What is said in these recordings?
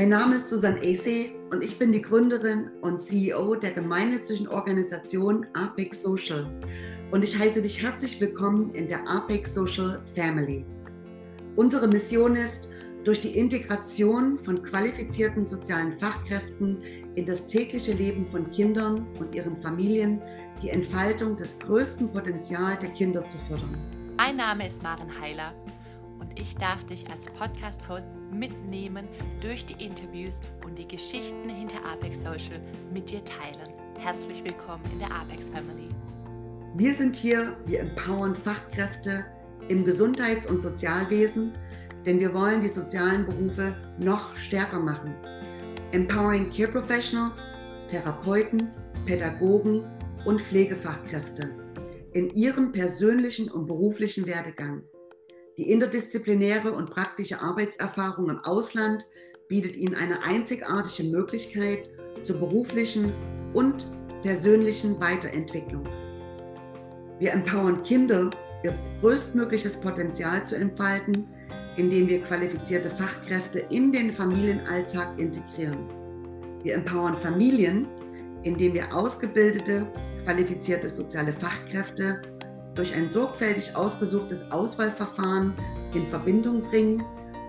Mein Name ist Susanne Acey und ich bin die Gründerin und CEO der gemeinnützigen Organisation Apex Social. Und ich heiße dich herzlich willkommen in der Apex Social Family. Unsere Mission ist, durch die Integration von qualifizierten sozialen Fachkräften in das tägliche Leben von Kindern und ihren Familien die Entfaltung des größten Potenzials der Kinder zu fördern. Mein Name ist Maren Heiler und ich darf dich als Podcast-Host mitnehmen durch die Interviews und die Geschichten hinter Apex Social mit dir teilen. Herzlich willkommen in der Apex Family. Wir sind hier, wir empowern Fachkräfte im Gesundheits- und Sozialwesen, denn wir wollen die sozialen Berufe noch stärker machen. Empowering Care Professionals, Therapeuten, Pädagogen und Pflegefachkräfte in ihrem persönlichen und beruflichen Werdegang. Die interdisziplinäre und praktische Arbeitserfahrung im Ausland bietet ihnen eine einzigartige Möglichkeit zur beruflichen und persönlichen Weiterentwicklung. Wir empowern Kinder, ihr größtmögliches Potenzial zu entfalten, indem wir qualifizierte Fachkräfte in den Familienalltag integrieren. Wir empowern Familien, indem wir ausgebildete, qualifizierte soziale Fachkräfte durch ein sorgfältig ausgesuchtes Auswahlverfahren in Verbindung bringen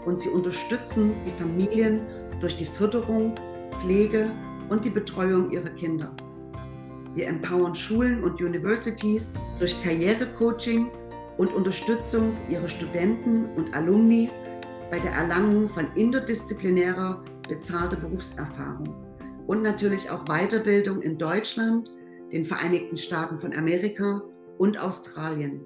und sie unterstützen die Familien durch die Förderung, Pflege und die Betreuung ihrer Kinder. Wir empowern Schulen und Universities durch Karrierecoaching und Unterstützung ihrer Studenten und Alumni bei der Erlangung von interdisziplinärer bezahlter Berufserfahrung und natürlich auch Weiterbildung in Deutschland, den Vereinigten Staaten von Amerika und Australien.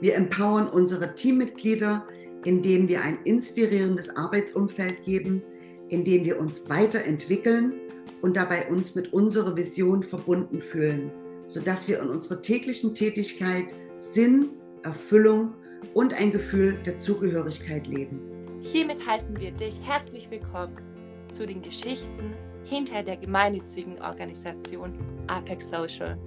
Wir empowern unsere Teammitglieder, indem wir ein inspirierendes Arbeitsumfeld geben, indem wir uns weiterentwickeln und dabei uns mit unserer Vision verbunden fühlen, sodass wir in unserer täglichen Tätigkeit Sinn, Erfüllung und ein Gefühl der Zugehörigkeit leben. Hiermit heißen wir dich herzlich willkommen zu den Geschichten hinter der gemeinnützigen Organisation Apex Social.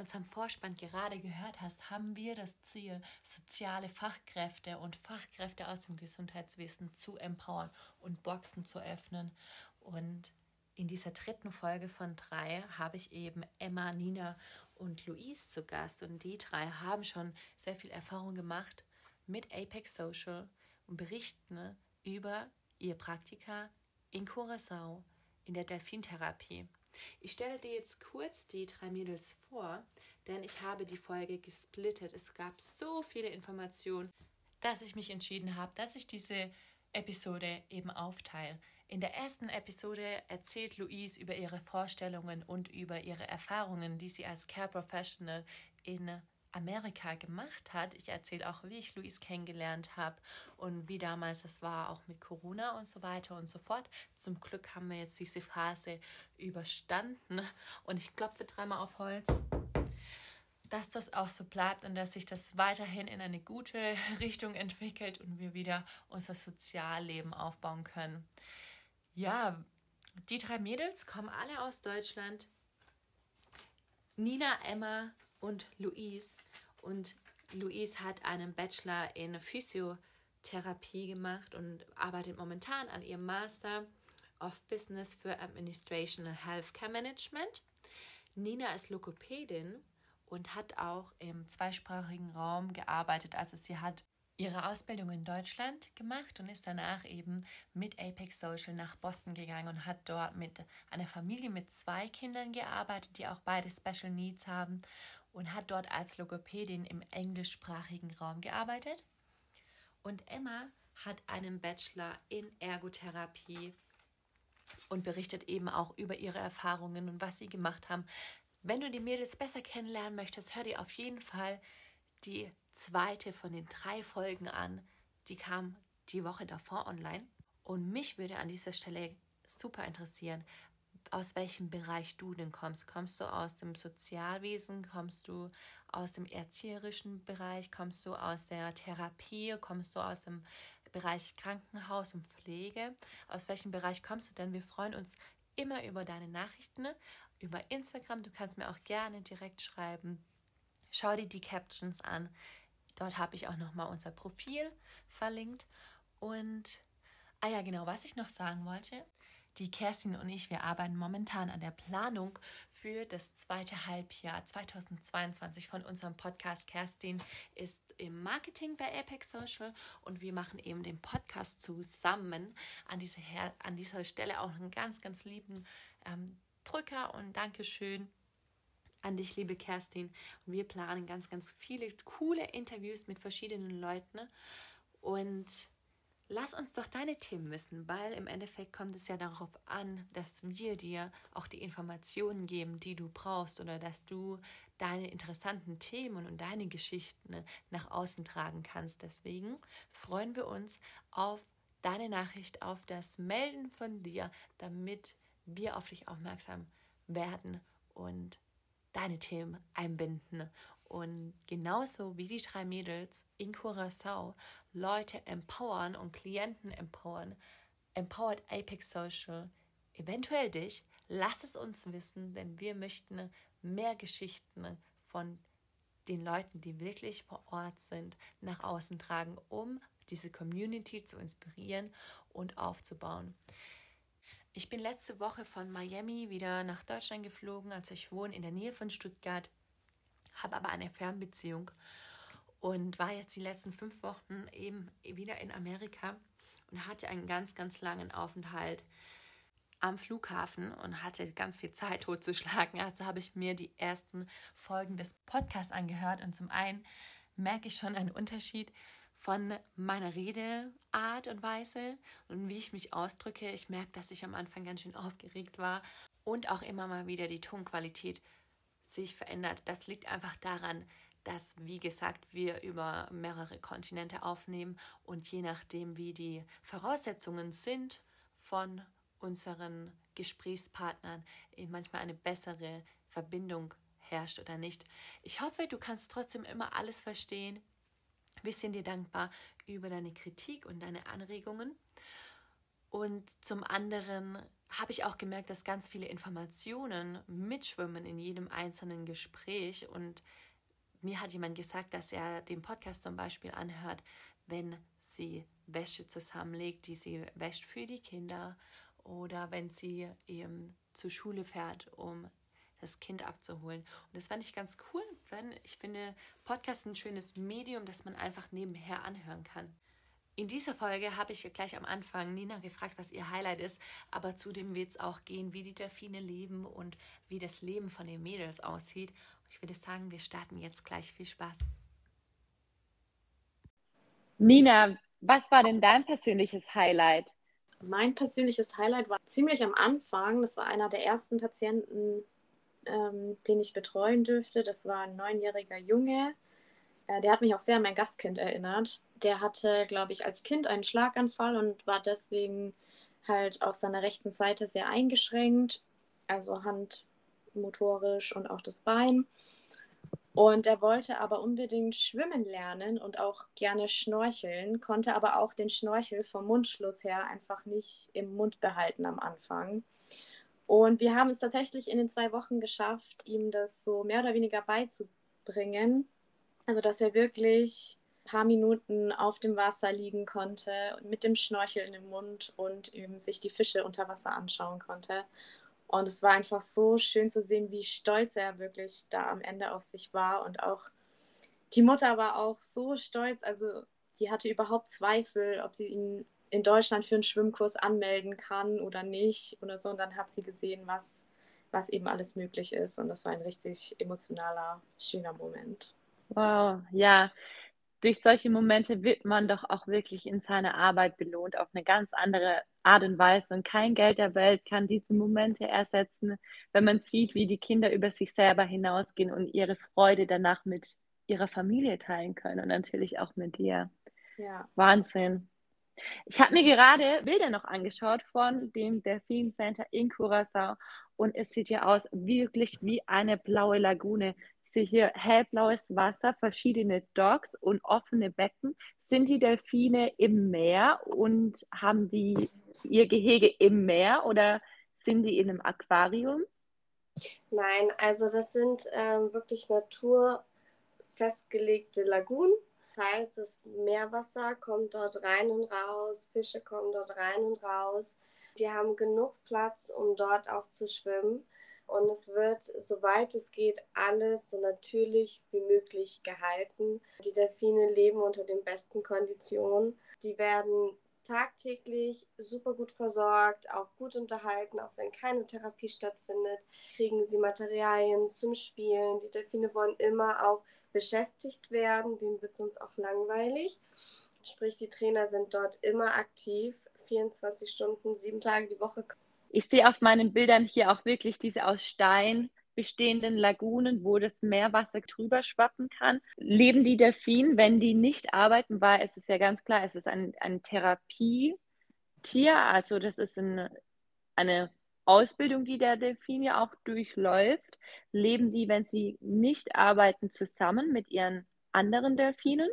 Unserem Vorspann gerade gehört hast, haben wir das Ziel, soziale Fachkräfte und Fachkräfte aus dem Gesundheitswesen zu empowern und Boxen zu öffnen. Und in dieser dritten Folge von drei habe ich eben Emma, Nina und Luis zu Gast. Und die drei haben schon sehr viel Erfahrung gemacht mit Apex Social und berichten über ihr Praktika in Curacao in der Delfintherapie. Ich stelle dir jetzt kurz die drei Mädels vor, denn ich habe die Folge gesplittet. Es gab so viele Informationen, dass ich mich entschieden habe, dass ich diese Episode eben aufteile. In der ersten Episode erzählt Louise über ihre Vorstellungen und über ihre Erfahrungen, die sie als Care Professional in Amerika gemacht hat. Ich erzähle auch, wie ich Luis kennengelernt habe und wie damals es war, auch mit Corona und so weiter und so fort. Zum Glück haben wir jetzt diese Phase überstanden und ich klopfe dreimal auf Holz, dass das auch so bleibt und dass sich das weiterhin in eine gute Richtung entwickelt und wir wieder unser Sozialleben aufbauen können. Ja, die drei Mädels kommen alle aus Deutschland. Nina, Emma und Louise. Und Louise hat einen Bachelor in Physiotherapie gemacht und arbeitet momentan an ihrem Master of Business für Administration and Healthcare Management. Nina ist Logopädin und hat auch im zweisprachigen Raum gearbeitet. Also sie hat ihre Ausbildung in Deutschland gemacht und ist danach eben mit Apex Social nach Boston gegangen und hat dort mit einer Familie mit zwei Kindern gearbeitet, die auch beide Special Needs haben und hat dort als Logopädin im englischsprachigen Raum gearbeitet. Und Emma hat einen Bachelor in Ergotherapie und berichtet eben auch über ihre Erfahrungen und was sie gemacht haben. Wenn du die Mädels besser kennenlernen möchtest, hör dir auf jeden Fall die zweite von den drei Folgen an. Die kam die Woche davor online. Und mich würde an dieser Stelle super interessieren, aus welchem Bereich du denn kommst. Kommst du aus dem Sozialwesen? Kommst du aus dem erzieherischen Bereich? Kommst du aus der Therapie? Kommst du aus dem Bereich Krankenhaus und Pflege? Aus welchem Bereich kommst du denn? Wir freuen uns immer über deine Nachrichten, über Instagram. Du kannst mir auch gerne direkt schreiben schau dir die Captions an. Dort habe ich auch nochmal unser Profil verlinkt. Und, ah ja, genau, was ich noch sagen wollte. Die Kerstin und ich, wir arbeiten momentan an der Planung für das zweite Halbjahr 2022 von unserem Podcast. Kerstin ist im Marketing bei Apex Social und wir machen eben den Podcast zusammen. An dieser, an dieser Stelle auch einen ganz, ganz lieben ähm, Drücker und Dankeschön an dich, liebe Kerstin. Wir planen ganz, ganz viele coole Interviews mit verschiedenen Leuten. Und lass uns doch deine Themen wissen, weil im Endeffekt kommt es ja darauf an, dass wir dir auch die Informationen geben, die du brauchst oder dass du deine interessanten Themen und deine Geschichten nach außen tragen kannst. Deswegen freuen wir uns auf deine Nachricht, auf das Melden von dir, damit wir auf dich aufmerksam werden und deine Themen einbinden. Und genauso wie die drei Mädels in Curacao Leute empowern und Klienten empowern, empowert Apex Social eventuell dich. Lass es uns wissen, denn wir möchten mehr Geschichten von den Leuten, die wirklich vor Ort sind, nach außen tragen, um diese Community zu inspirieren und aufzubauen. Ich bin letzte Woche von Miami wieder nach Deutschland geflogen, also ich wohne in der Nähe von Stuttgart, habe aber eine Fernbeziehung und war jetzt die letzten fünf Wochen eben wieder in Amerika und hatte einen ganz, ganz langen Aufenthalt am Flughafen und hatte ganz viel Zeit totzuschlagen. Also habe ich mir die ersten Folgen des Podcasts angehört und zum einen merke ich schon einen Unterschied von meiner Redeart und Weise und wie ich mich ausdrücke. Ich merke, dass ich am Anfang ganz schön aufgeregt war und auch immer mal wieder die Tonqualität sich verändert. Das liegt einfach daran, dass, wie gesagt, wir über mehrere Kontinente aufnehmen und je nachdem, wie die Voraussetzungen sind von unseren Gesprächspartnern, manchmal eine bessere Verbindung herrscht oder nicht. Ich hoffe, du kannst trotzdem immer alles verstehen. Wir sind dir dankbar über deine Kritik und deine Anregungen. Und zum anderen habe ich auch gemerkt, dass ganz viele Informationen mitschwimmen in jedem einzelnen Gespräch. Und mir hat jemand gesagt, dass er den Podcast zum Beispiel anhört, wenn sie Wäsche zusammenlegt, die sie wäscht für die Kinder oder wenn sie eben zur Schule fährt, um das Kind abzuholen. Und das fand ich ganz cool, wenn ich finde, Podcast ist ein schönes Medium, das man einfach nebenher anhören kann. In dieser Folge habe ich gleich am Anfang Nina gefragt, was ihr Highlight ist, aber zudem wird es auch gehen, wie die Delfine leben und wie das Leben von den Mädels aussieht. Ich würde sagen, wir starten jetzt gleich. Viel Spaß. Nina, was war denn dein persönliches Highlight? Mein persönliches Highlight war ziemlich am Anfang. Das war einer der ersten Patienten, ähm, den ich betreuen dürfte. Das war ein neunjähriger Junge. Äh, der hat mich auch sehr an mein Gastkind erinnert. Der hatte, glaube ich, als Kind einen Schlaganfall und war deswegen halt auf seiner rechten Seite sehr eingeschränkt, also handmotorisch und auch das Bein. Und er wollte aber unbedingt schwimmen lernen und auch gerne schnorcheln, konnte aber auch den Schnorchel vom Mundschluss her einfach nicht im Mund behalten am Anfang. Und wir haben es tatsächlich in den zwei Wochen geschafft, ihm das so mehr oder weniger beizubringen. Also, dass er wirklich ein paar Minuten auf dem Wasser liegen konnte mit dem Schnorchel in dem Mund und eben sich die Fische unter Wasser anschauen konnte. Und es war einfach so schön zu sehen, wie stolz er wirklich da am Ende auf sich war. Und auch die Mutter war auch so stolz. Also, die hatte überhaupt Zweifel, ob sie ihn in Deutschland für einen Schwimmkurs anmelden kann oder nicht oder so. Und dann hat sie gesehen, was, was eben alles möglich ist. Und das war ein richtig emotionaler, schöner Moment. Wow, ja. Durch solche Momente wird man doch auch wirklich in seiner Arbeit belohnt, auf eine ganz andere Art und Weise. Und kein Geld der Welt kann diese Momente ersetzen, wenn man sieht, wie die Kinder über sich selber hinausgehen und ihre Freude danach mit ihrer Familie teilen können und natürlich auch mit dir. Ja. Wahnsinn. Ich habe mir gerade Bilder noch angeschaut von dem Delfin Center in Curacao und es sieht ja aus wirklich wie eine blaue Lagune. Ich sehe hier hellblaues Wasser, verschiedene Docks und offene Becken. Sind die Delfine im Meer und haben die ihr Gehege im Meer oder sind die in einem Aquarium? Nein, also das sind ähm, wirklich Natur festgelegte Lagunen. Das heißt, das Meerwasser kommt dort rein und raus, Fische kommen dort rein und raus. Die haben genug Platz, um dort auch zu schwimmen. Und es wird, soweit es geht, alles so natürlich wie möglich gehalten. Die Delfine leben unter den besten Konditionen. Die werden tagtäglich super gut versorgt, auch gut unterhalten, auch wenn keine Therapie stattfindet, kriegen sie Materialien zum Spielen. Die Delfine wollen immer auch beschäftigt werden, denen wird sonst auch langweilig. Sprich, die Trainer sind dort immer aktiv, 24 Stunden, sieben Tage die Woche. Ich sehe auf meinen Bildern hier auch wirklich diese aus Stein bestehenden Lagunen, wo das Meerwasser drüber schwappen kann. Leben die Delfine, wenn die nicht arbeiten, weil es ist ja ganz klar, es ist ein, ein Therapietier, also das ist ein, eine Ausbildung, die der Delfin ja auch durchläuft. Leben die, wenn sie nicht arbeiten, zusammen mit ihren anderen Delfinen?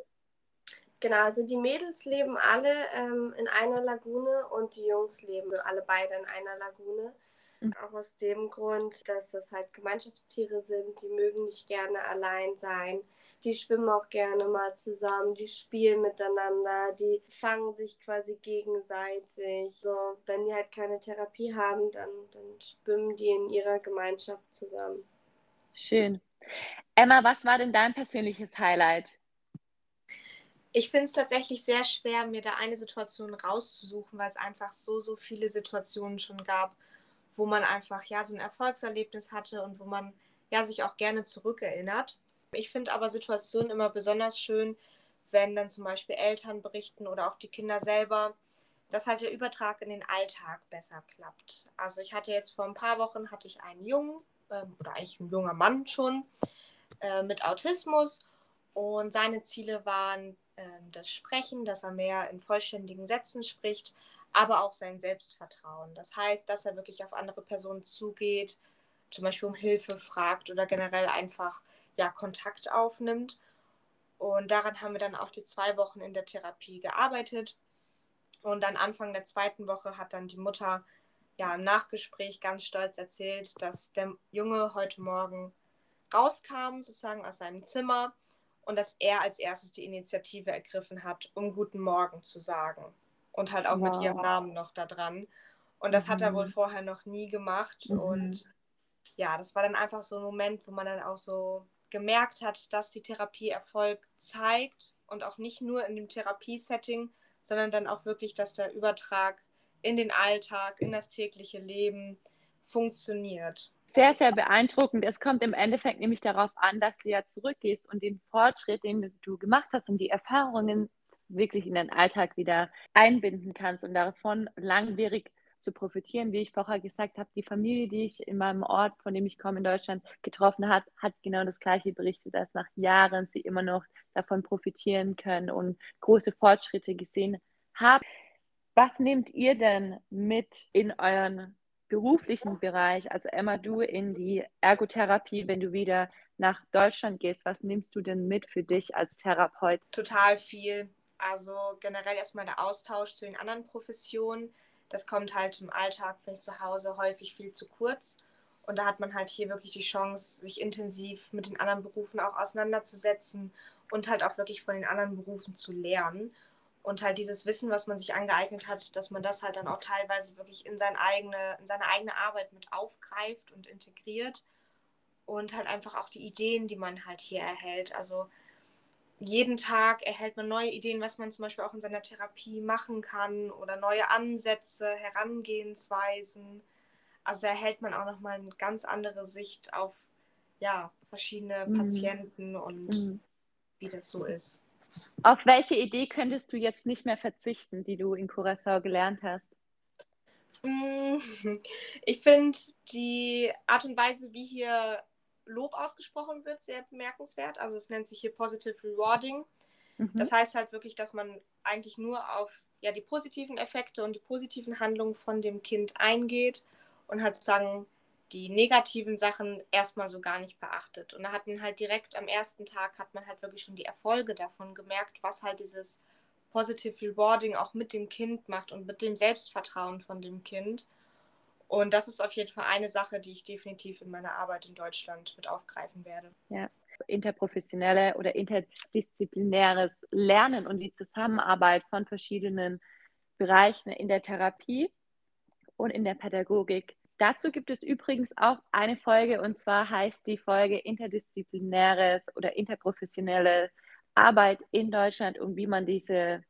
Genau, also die Mädels leben alle ähm, in einer Lagune und die Jungs leben alle beide in einer Lagune. Mhm. Auch aus dem Grund, dass das halt Gemeinschaftstiere sind, die mögen nicht gerne allein sein. Die schwimmen auch gerne mal zusammen, die spielen miteinander, die fangen sich quasi gegenseitig. So, wenn die halt keine Therapie haben, dann, dann schwimmen die in ihrer Gemeinschaft zusammen. Schön. Emma, was war denn dein persönliches Highlight? Ich finde es tatsächlich sehr schwer, mir da eine Situation rauszusuchen, weil es einfach so, so viele Situationen schon gab, wo man einfach ja so ein Erfolgserlebnis hatte und wo man ja sich auch gerne zurückerinnert. Ich finde aber Situationen immer besonders schön, wenn dann zum Beispiel Eltern berichten oder auch die Kinder selber, dass halt der Übertrag in den Alltag besser klappt. Also ich hatte jetzt vor ein paar Wochen hatte ich einen Jungen ähm, oder eigentlich ein junger Mann schon äh, mit Autismus und seine Ziele waren äh, das Sprechen, dass er mehr in vollständigen Sätzen spricht aber auch sein Selbstvertrauen. Das heißt, dass er wirklich auf andere Personen zugeht, zum Beispiel um Hilfe fragt oder generell einfach ja, Kontakt aufnimmt. Und daran haben wir dann auch die zwei Wochen in der Therapie gearbeitet. Und dann Anfang der zweiten Woche hat dann die Mutter ja im Nachgespräch ganz stolz erzählt, dass der Junge heute Morgen rauskam, sozusagen aus seinem Zimmer, und dass er als erstes die Initiative ergriffen hat, um Guten Morgen zu sagen und halt auch wow. mit ihrem Namen noch da dran. Und das mhm. hat er wohl mhm. vorher noch nie gemacht. Mhm. Und ja, das war dann einfach so ein Moment, wo man dann auch so gemerkt hat, dass die Therapie Erfolg zeigt und auch nicht nur in dem Therapiesetting, sondern dann auch wirklich, dass der Übertrag in den Alltag, in das tägliche Leben funktioniert. Sehr, sehr beeindruckend. Es kommt im Endeffekt nämlich darauf an, dass du ja zurückgehst und den Fortschritt, den du gemacht hast und die Erfahrungen wirklich in den Alltag wieder einbinden kannst und davon langwierig zu profitieren. Wie ich vorher gesagt habe, die Familie, die ich in meinem Ort, von dem ich komme in Deutschland, getroffen hat, hat genau das Gleiche berichtet, dass nach Jahren sie immer noch davon profitieren können und große Fortschritte gesehen haben. Was nehmt ihr denn mit in euren beruflichen Bereich, also Emma, du in die Ergotherapie, wenn du wieder nach Deutschland gehst, was nimmst du denn mit für dich als Therapeut? Total viel. Also generell erstmal der Austausch zu den anderen Professionen. Das kommt halt im Alltag, finde ich, zu Hause häufig viel zu kurz. Und da hat man halt hier wirklich die Chance, sich intensiv mit den anderen Berufen auch auseinanderzusetzen und halt auch wirklich von den anderen Berufen zu lernen. Und halt dieses Wissen, was man sich angeeignet hat, dass man das halt dann auch teilweise wirklich in, sein eigene, in seine eigene Arbeit mit aufgreift und integriert. Und halt einfach auch die Ideen, die man halt hier erhält. Also jeden Tag erhält man neue Ideen, was man zum Beispiel auch in seiner Therapie machen kann oder neue Ansätze, Herangehensweisen. Also da erhält man auch nochmal eine ganz andere Sicht auf ja, verschiedene mhm. Patienten und mhm. wie das so ist. Auf welche Idee könntest du jetzt nicht mehr verzichten, die du in Curaçao gelernt hast? Mm, ich finde die Art und Weise, wie hier Lob ausgesprochen wird, sehr bemerkenswert. Also es nennt sich hier Positive Rewarding. Mhm. Das heißt halt wirklich, dass man eigentlich nur auf ja, die positiven Effekte und die positiven Handlungen von dem Kind eingeht und halt sozusagen die negativen Sachen erstmal so gar nicht beachtet. Und da hat man halt direkt am ersten Tag hat man halt wirklich schon die Erfolge davon gemerkt, was halt dieses Positive Rewarding auch mit dem Kind macht und mit dem Selbstvertrauen von dem Kind. Und das ist auf jeden Fall eine Sache, die ich definitiv in meiner Arbeit in Deutschland mit aufgreifen werde. Ja. interprofessionelle oder interdisziplinäres Lernen und die Zusammenarbeit von verschiedenen Bereichen in der Therapie und in der Pädagogik. Dazu gibt es übrigens auch eine Folge und zwar heißt die Folge interdisziplinäres oder interprofessionelle Arbeit in Deutschland und wie man diese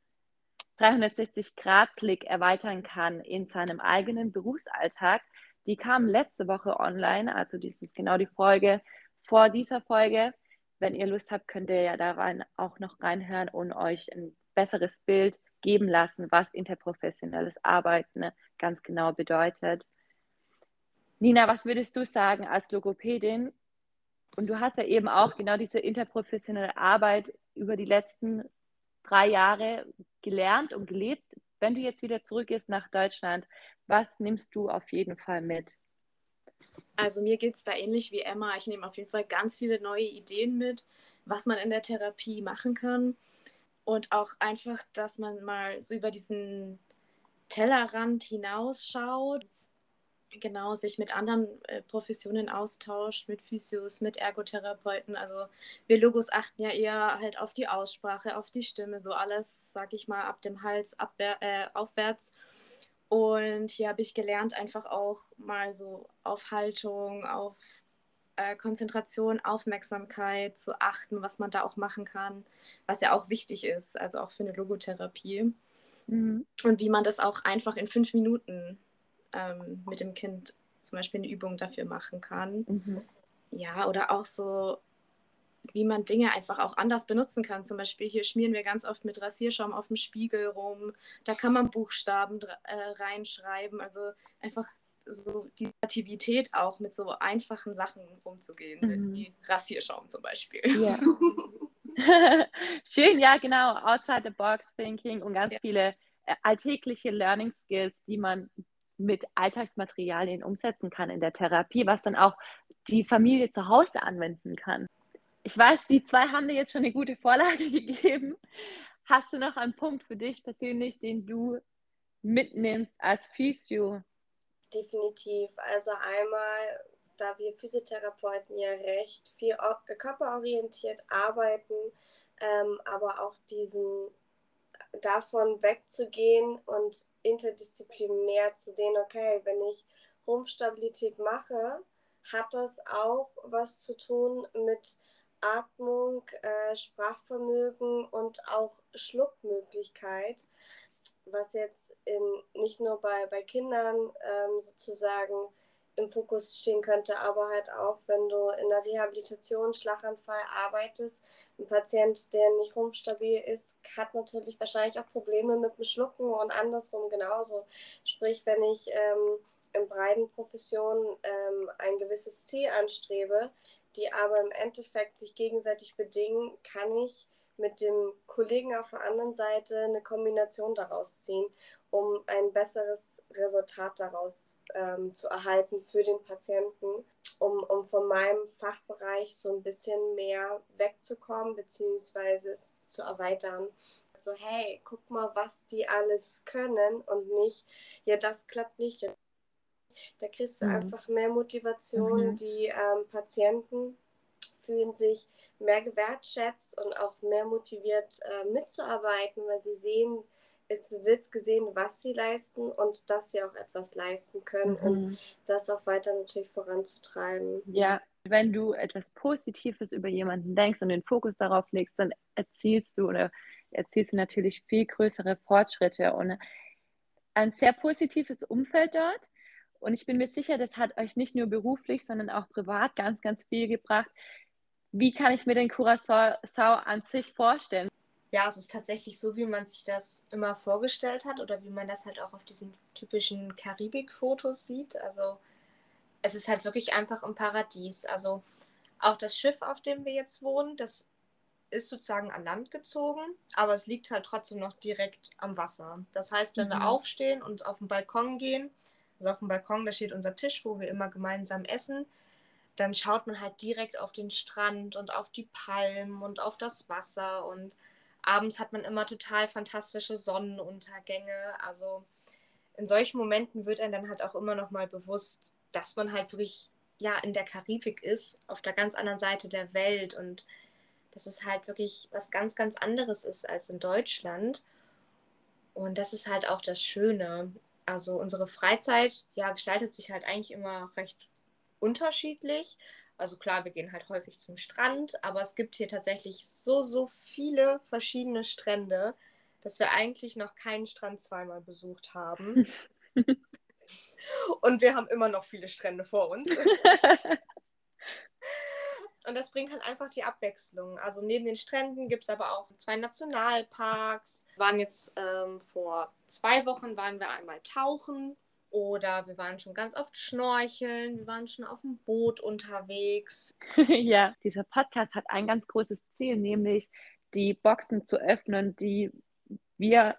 360-Grad-Blick erweitern kann in seinem eigenen Berufsalltag. Die kam letzte Woche online, also dies ist genau die Folge vor dieser Folge. Wenn ihr Lust habt, könnt ihr ja da rein, auch noch reinhören und euch ein besseres Bild geben lassen, was interprofessionelles Arbeiten ganz genau bedeutet. Nina, was würdest du sagen als Logopädin? Und du hast ja eben auch genau diese interprofessionelle Arbeit über die letzten drei Jahre gelernt und gelebt. Wenn du jetzt wieder zurückgehst nach Deutschland, was nimmst du auf jeden Fall mit? Also mir geht es da ähnlich wie Emma. Ich nehme auf jeden Fall ganz viele neue Ideen mit, was man in der Therapie machen kann. Und auch einfach, dass man mal so über diesen Tellerrand hinausschaut, genau sich mit anderen äh, Professionen austauscht, mit Physios, mit Ergotherapeuten. Also wir Logos achten ja eher halt auf die Aussprache, auf die Stimme, so alles, sag ich mal, ab dem Hals abwehr, äh, aufwärts. Und hier habe ich gelernt, einfach auch mal so auf Haltung, auf äh, Konzentration, Aufmerksamkeit zu achten, was man da auch machen kann, was ja auch wichtig ist, also auch für eine Logotherapie. Mhm. Und wie man das auch einfach in fünf Minuten ähm, mit dem Kind zum Beispiel eine Übung dafür machen kann. Mhm. Ja, oder auch so wie man Dinge einfach auch anders benutzen kann. Zum Beispiel hier schmieren wir ganz oft mit Rasierschaum auf dem Spiegel rum. Da kann man Buchstaben äh, reinschreiben. Also einfach so die Kreativität auch mit so einfachen Sachen umzugehen, mhm. wie Rasierschaum zum Beispiel. Ja. Schön, ja, genau. Outside the box thinking und ganz ja. viele äh, alltägliche Learning Skills, die man mit Alltagsmaterialien umsetzen kann in der Therapie, was dann auch die Familie zu Hause anwenden kann ich weiß, die zwei haben dir jetzt schon eine gute Vorlage gegeben. Hast du noch einen Punkt für dich persönlich, den du mitnimmst als Physio? Definitiv. Also einmal, da wir Physiotherapeuten ja recht viel körperorientiert arbeiten, ähm, aber auch diesen davon wegzugehen und interdisziplinär zu sehen, okay, wenn ich Rumpfstabilität mache, hat das auch was zu tun mit Atmung, äh, Sprachvermögen und auch Schluckmöglichkeit, was jetzt in, nicht nur bei, bei Kindern ähm, sozusagen im Fokus stehen könnte, aber halt auch, wenn du in der Rehabilitation, Schlaganfall arbeitest, ein Patient, der nicht rumstabil ist, hat natürlich wahrscheinlich auch Probleme mit dem Schlucken und andersrum genauso. Sprich, wenn ich ähm, in breiten Professionen ähm, ein gewisses Ziel anstrebe, die aber im Endeffekt sich gegenseitig bedingen, kann ich mit dem Kollegen auf der anderen Seite eine Kombination daraus ziehen, um ein besseres Resultat daraus ähm, zu erhalten für den Patienten, um, um von meinem Fachbereich so ein bisschen mehr wegzukommen, beziehungsweise es zu erweitern. So, hey, guck mal, was die alles können und nicht, ja, das klappt nicht, da kriegst du mhm. einfach mehr Motivation. Mhm. Die ähm, Patienten fühlen sich mehr gewertschätzt und auch mehr motiviert äh, mitzuarbeiten, weil sie sehen, es wird gesehen, was sie leisten und dass sie auch etwas leisten können, mhm. um das auch weiter natürlich voranzutreiben. Ja, wenn du etwas Positives über jemanden denkst und den Fokus darauf legst, dann erzielst du oder erzielst du natürlich viel größere Fortschritte und ein sehr positives Umfeld dort und ich bin mir sicher, das hat euch nicht nur beruflich, sondern auch privat ganz, ganz viel gebracht. Wie kann ich mir den Curacao an sich vorstellen? Ja, es ist tatsächlich so, wie man sich das immer vorgestellt hat oder wie man das halt auch auf diesen typischen Karibik-Fotos sieht. Also es ist halt wirklich einfach ein Paradies. Also auch das Schiff, auf dem wir jetzt wohnen, das ist sozusagen an Land gezogen, aber es liegt halt trotzdem noch direkt am Wasser. Das heißt, wenn mhm. wir aufstehen und auf den Balkon gehen, also auf dem Balkon, da steht unser Tisch, wo wir immer gemeinsam essen. Dann schaut man halt direkt auf den Strand und auf die Palmen und auf das Wasser. Und abends hat man immer total fantastische Sonnenuntergänge. Also in solchen Momenten wird einem dann halt auch immer noch mal bewusst, dass man halt wirklich ja in der Karibik ist, auf der ganz anderen Seite der Welt und dass es halt wirklich was ganz, ganz anderes ist als in Deutschland. Und das ist halt auch das Schöne. Also unsere Freizeit ja, gestaltet sich halt eigentlich immer recht unterschiedlich. Also klar, wir gehen halt häufig zum Strand, aber es gibt hier tatsächlich so, so viele verschiedene Strände, dass wir eigentlich noch keinen Strand zweimal besucht haben. Und wir haben immer noch viele Strände vor uns. Und das bringt halt einfach die Abwechslung. Also neben den Stränden gibt es aber auch zwei Nationalparks. Wir waren jetzt ähm, vor zwei Wochen waren wir einmal tauchen oder wir waren schon ganz oft schnorcheln, wir waren schon auf dem Boot unterwegs. ja, dieser Podcast hat ein ganz großes Ziel, nämlich die Boxen zu öffnen, die wir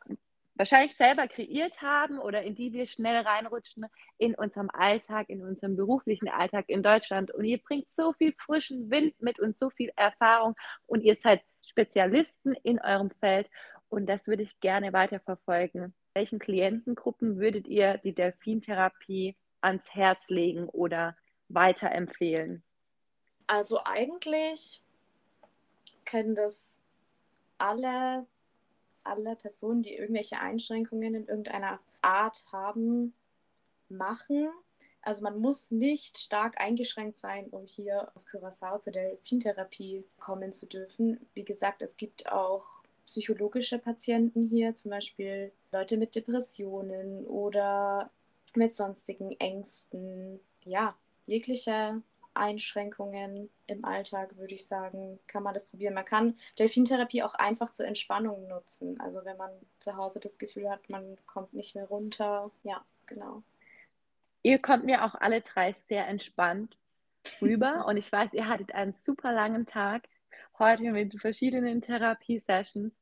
wahrscheinlich selber kreiert haben oder in die wir schnell reinrutschen in unserem Alltag, in unserem beruflichen Alltag in Deutschland. Und ihr bringt so viel frischen Wind mit und so viel Erfahrung und ihr seid Spezialisten in eurem Feld und das würde ich gerne weiterverfolgen. Welchen Klientengruppen würdet ihr die Delfintherapie ans Herz legen oder weiterempfehlen? Also eigentlich können das alle alle Personen, die irgendwelche Einschränkungen in irgendeiner Art haben, machen. Also man muss nicht stark eingeschränkt sein, um hier auf Curacao zur Delfintherapie kommen zu dürfen. Wie gesagt, es gibt auch psychologische Patienten hier, zum Beispiel Leute mit Depressionen oder mit sonstigen Ängsten. Ja, jegliche Einschränkungen im Alltag, würde ich sagen, kann man das probieren. Man kann Delfintherapie auch einfach zur Entspannung nutzen. Also wenn man zu Hause das Gefühl hat, man kommt nicht mehr runter. Ja, genau. Ihr kommt mir auch alle drei sehr entspannt rüber und ich weiß, ihr hattet einen super langen Tag heute mit verschiedenen Therapiesessions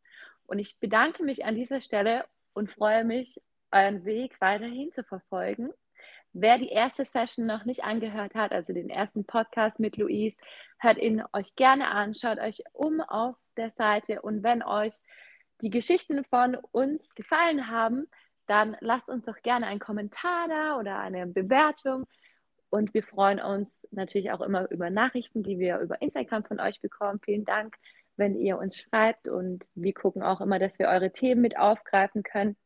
und ich bedanke mich an dieser Stelle und freue mich, euren Weg weiterhin zu verfolgen. Wer die erste Session noch nicht angehört hat, also den ersten Podcast mit Luis, hört ihn euch gerne an, schaut euch um auf der Seite und wenn euch die Geschichten von uns gefallen haben, dann lasst uns doch gerne einen Kommentar da oder eine Bewertung. Und wir freuen uns natürlich auch immer über Nachrichten, die wir über Instagram von euch bekommen. Vielen Dank, wenn ihr uns schreibt und wir gucken auch immer, dass wir eure Themen mit aufgreifen können.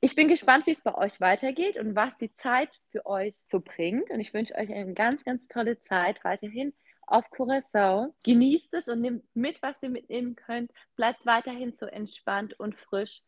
Ich bin gespannt, wie es bei euch weitergeht und was die Zeit für euch so bringt. Und ich wünsche euch eine ganz, ganz tolle Zeit weiterhin auf Curacao. Genießt es und nehmt mit, was ihr mitnehmen könnt. Bleibt weiterhin so entspannt und frisch.